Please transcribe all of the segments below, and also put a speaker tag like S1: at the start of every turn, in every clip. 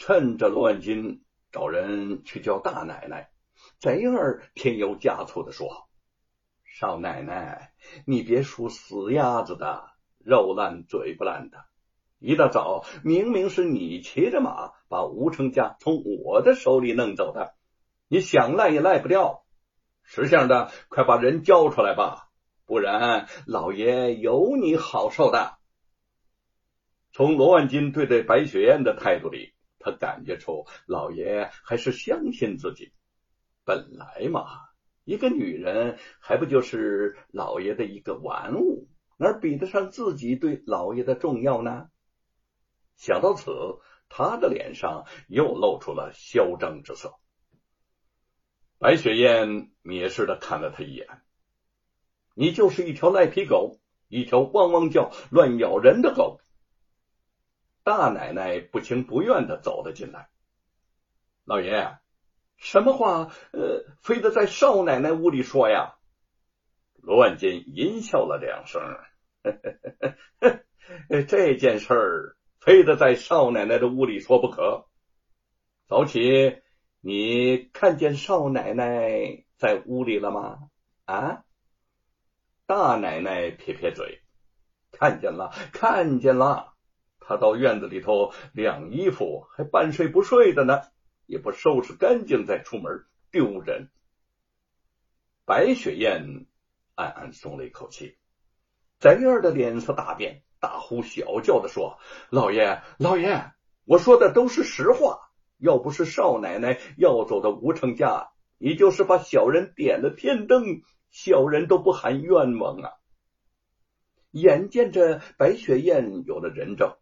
S1: 趁着罗万金找人去叫大奶奶，贼儿添油加醋的说：“少奶奶，你别属死鸭子的，肉烂嘴不烂的。一大早，明明是你骑着马把吴成家从我的手里弄走的，你想赖也赖不掉。识相的，快把人交出来吧，不然老爷有你好受的。”从罗万金对待白雪燕的态度里，他感觉出老爷还是相信自己。本来嘛，一个女人还不就是老爷的一个玩物，哪比得上自己对老爷的重要呢？想到此，他的脸上又露出了嚣张之色。白雪燕蔑视的看了他一眼：“你就是一条赖皮狗，一条汪汪叫、乱咬人的狗。”大奶奶不情不愿的走了进来。老爷，什么话？呃，非得在少奶奶屋里说呀？罗万金阴笑了两声，呵呵呵这件事儿非得在少奶奶的屋里说不可。早起，你看见少奶奶在屋里了吗？啊？大奶奶撇撇嘴，看见了，看见了。他到院子里头晾衣服，还半睡不睡的呢，也不收拾干净再出门，丢人。白雪燕暗暗松了一口气，贼儿的脸色大变，大呼小叫的说：“老爷，老爷，我说的都是实话。要不是少奶奶要走的吴成家，你就是把小人点了天灯，小人都不喊冤枉啊！”眼见着白雪燕有了人证。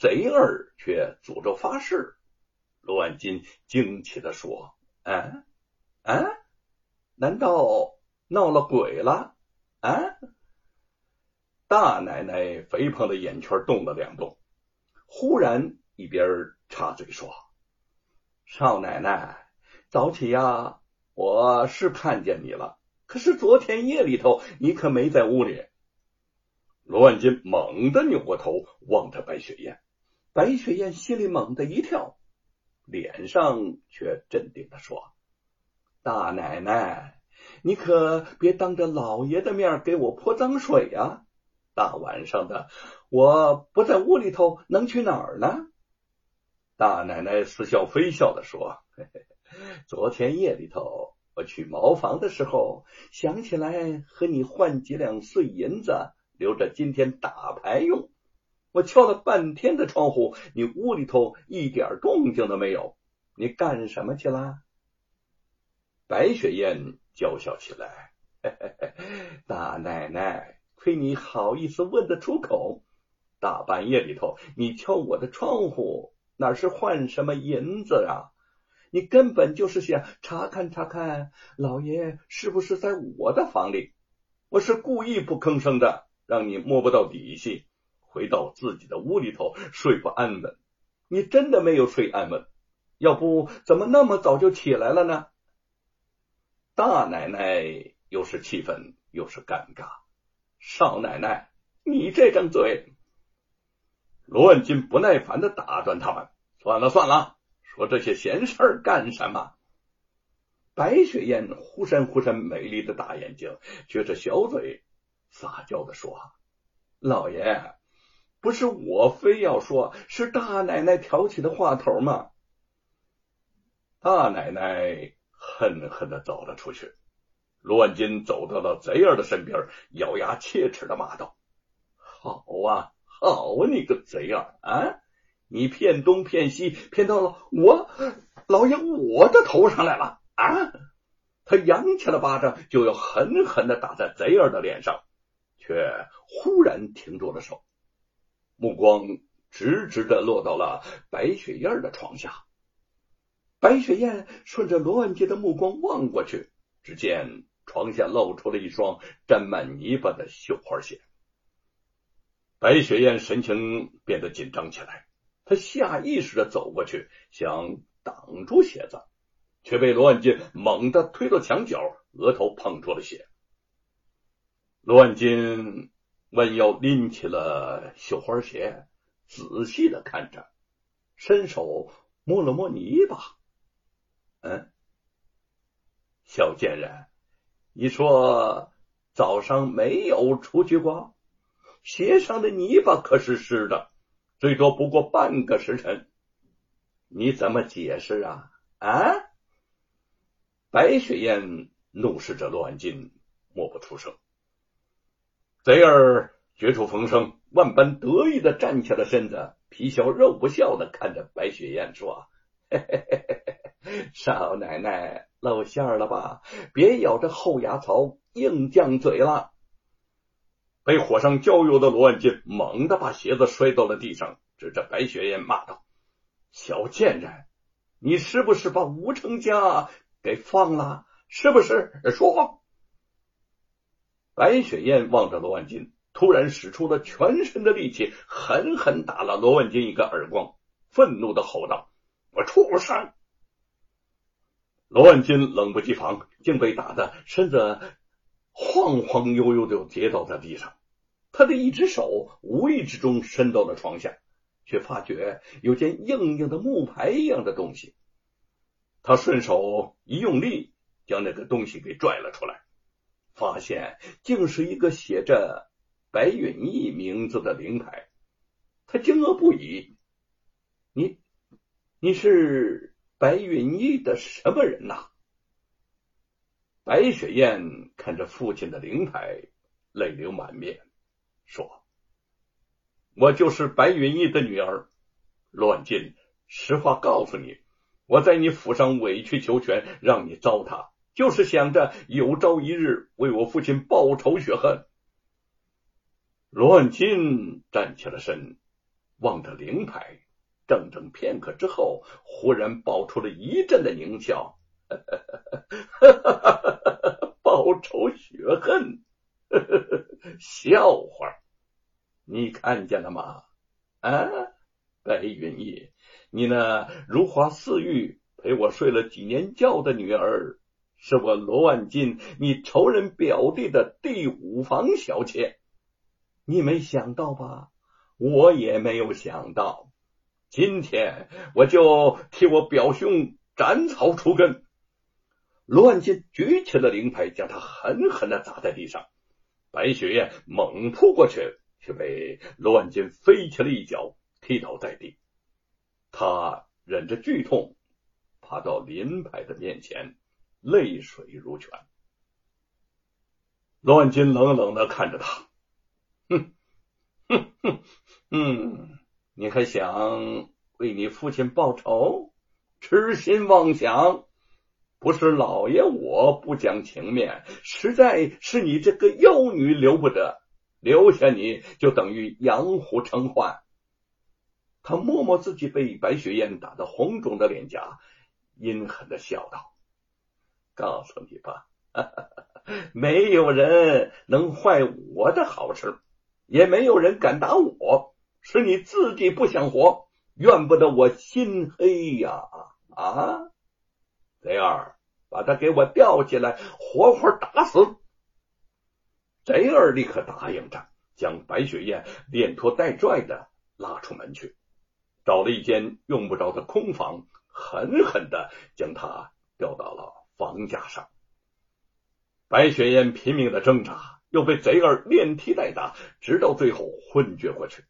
S1: 贼儿却诅咒发誓，罗万金惊奇的说：“啊啊，难道闹了鬼了？啊！”大奶奶肥胖的眼圈动了两动，忽然一边插嘴说：“少奶奶，早起呀，我是看见你了，可是昨天夜里头你可没在屋里。”罗万金猛地扭过头望着白雪燕。白雪燕心里猛地一跳，脸上却镇定的说：“大奶奶，你可别当着老爷的面给我泼脏水呀！大晚上的，我不在屋里头，能去哪儿呢？”大奶奶似笑非笑的说嘿嘿：“昨天夜里头，我去茅房的时候，想起来和你换几两碎银子，留着今天打牌用。”我敲了半天的窗户，你屋里头一点动静都没有，你干什么去了？白雪燕娇笑起来：“ 大奶奶，亏你好意思问得出口！大半夜里头，你敲我的窗户，哪是换什么银子啊？你根本就是想查看查看老爷是不是在我的房里。我是故意不吭声的，让你摸不到底细。”回到自己的屋里头睡不安稳，你真的没有睡安稳，要不怎么那么早就起来了呢？大奶奶又是气愤又是尴尬，少奶奶，你这张嘴！罗万金不耐烦的打断他们：“算了算了，说这些闲事儿干什么？”白雪燕忽闪忽闪美丽的大眼睛，撅着小嘴，撒娇的说：“老爷。”不是我非要说，是大奶奶挑起的话头吗？大奶奶恨恨的走了出去。罗万金走到了贼儿的身边，咬牙切齿的骂道：“好啊，好啊，你个贼儿啊！你骗东骗西，骗到了我老爷我的头上来了啊！”他扬起了巴掌，就要狠狠的打在贼儿的脸上，却忽然停住了手。目光直直的落到了白雪燕的床下。白雪燕顺着罗万杰的目光望过去，只见床下露出了一双沾满泥巴的绣花鞋。白雪燕神情变得紧张起来，她下意识的走过去，想挡住鞋子，却被罗万金猛地推到墙角，额头碰出了血。罗万金。弯腰拎起了绣花鞋，仔细的看着，伸手摸了摸泥巴。嗯，小贱人，你说早上没有出去过？鞋上的泥巴可是湿的，最多不过半个时辰，你怎么解释啊？啊！白雪燕怒视着罗万金，默不出声。贼儿绝处逢生，万般得意的站起了身子，皮笑肉不笑的看着白雪燕说：“嘿嘿嘿嘿少奶奶露馅了吧？别咬着后牙槽硬犟嘴了。”被火上浇油的罗万金猛地把鞋子摔到了地上，指着白雪燕骂道：“小贱人，你是不是把吴成家给放了？是不是？说话！”白雪燕望着罗万金，突然使出了全身的力气，狠狠打了罗万金一个耳光，愤怒的吼道：“我畜生！”罗万金冷不及防，竟被打的身子。晃晃悠悠的跌倒在地上，他的一只手无意之中伸到了床下，却发觉有件硬硬的木牌一样的东西。他顺手一用力，将那个东西给拽了出来，发现竟是一个写着白云逸名字的灵牌。他惊愕不已：“你，你是白云逸的什么人呐？”白雪燕看着父亲的灵牌，泪流满面，说：“我就是白云逸的女儿。罗万金，实话告诉你，我在你府上委曲求全，让你糟蹋，就是想着有朝一日为我父亲报仇雪恨。”罗万金站起了身，望着灵牌，怔怔片刻之后，忽然爆出了一阵的狞笑。报仇雪恨，笑话！你看见了吗？啊，白云逸，你那如花似玉、陪我睡了几年觉的女儿，是我罗万金，你仇人表弟的第五房小妾。你没想到吧？我也没有想到。今天我就替我表兄斩草除根。罗万金举起了灵牌，将他狠狠的砸在地上。白雪燕猛扑过去，却被罗万金飞起了一脚踢倒在地。他忍着剧痛，爬到灵牌的面前，泪水如泉。罗万金冷冷的看着他，哼，哼哼，嗯，你还想为你父亲报仇？痴心妄想！不是老爷我不讲情面，实在是你这个妖女留不得，留下你就等于养虎成患。他摸摸自己被白雪燕打得红肿的脸颊，阴狠的笑道：“告诉你吧，没有人能坏我的好事，也没有人敢打我，是你自己不想活，怨不得我心黑呀！啊！”贼儿，把他给我吊起来，活活打死！贼儿立刻答应着，将白雪燕连拖带拽的拉出门去，找了一间用不着的空房，狠狠的将他吊到了房架上。白雪燕拼命的挣扎，又被贼儿连踢带打，直到最后昏厥过去。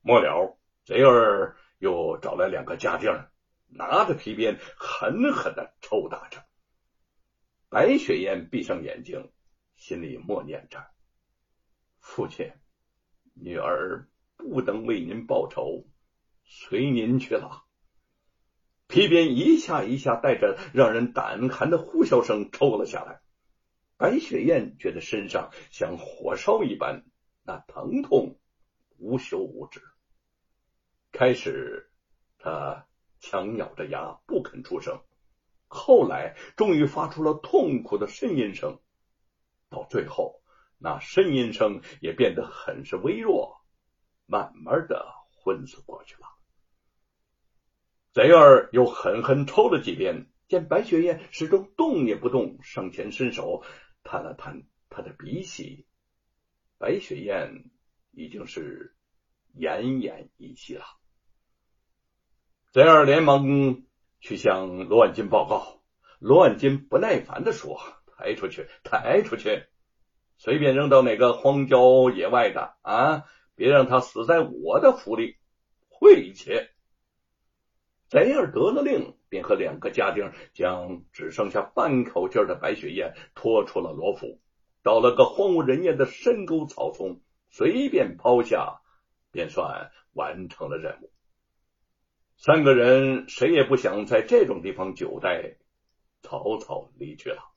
S1: 末了，贼儿又找来两个家丁。拿着皮鞭，狠狠的抽打着。白雪燕闭上眼睛，心里默念着：“父亲，女儿不能为您报仇，随您去了。”皮鞭一下一下带着让人胆寒的呼啸声抽了下来。白雪燕觉得身上像火烧一般，那疼痛无休无止。开始，他。强咬着牙不肯出声，后来终于发出了痛苦的呻吟声，到最后那呻吟声也变得很是微弱，慢慢的昏死过去了。贼儿又狠狠抽了几鞭，见白雪燕始终动也不动，上前伸手探了探他的鼻息，白雪燕已经是奄奄一息了。贼儿连忙去向罗万金报告。罗万金不耐烦的说：“抬出去，抬出去，随便扔到哪个荒郊野外的啊！别让他死在我的府里，晦气！”贼儿得了令，便和两个家丁将只剩下半口劲的白雪燕拖出了罗府，到了个荒无人烟的深沟草丛，随便抛下，便算完成了任务。三个人谁也不想在这种地方久待。草草离去了。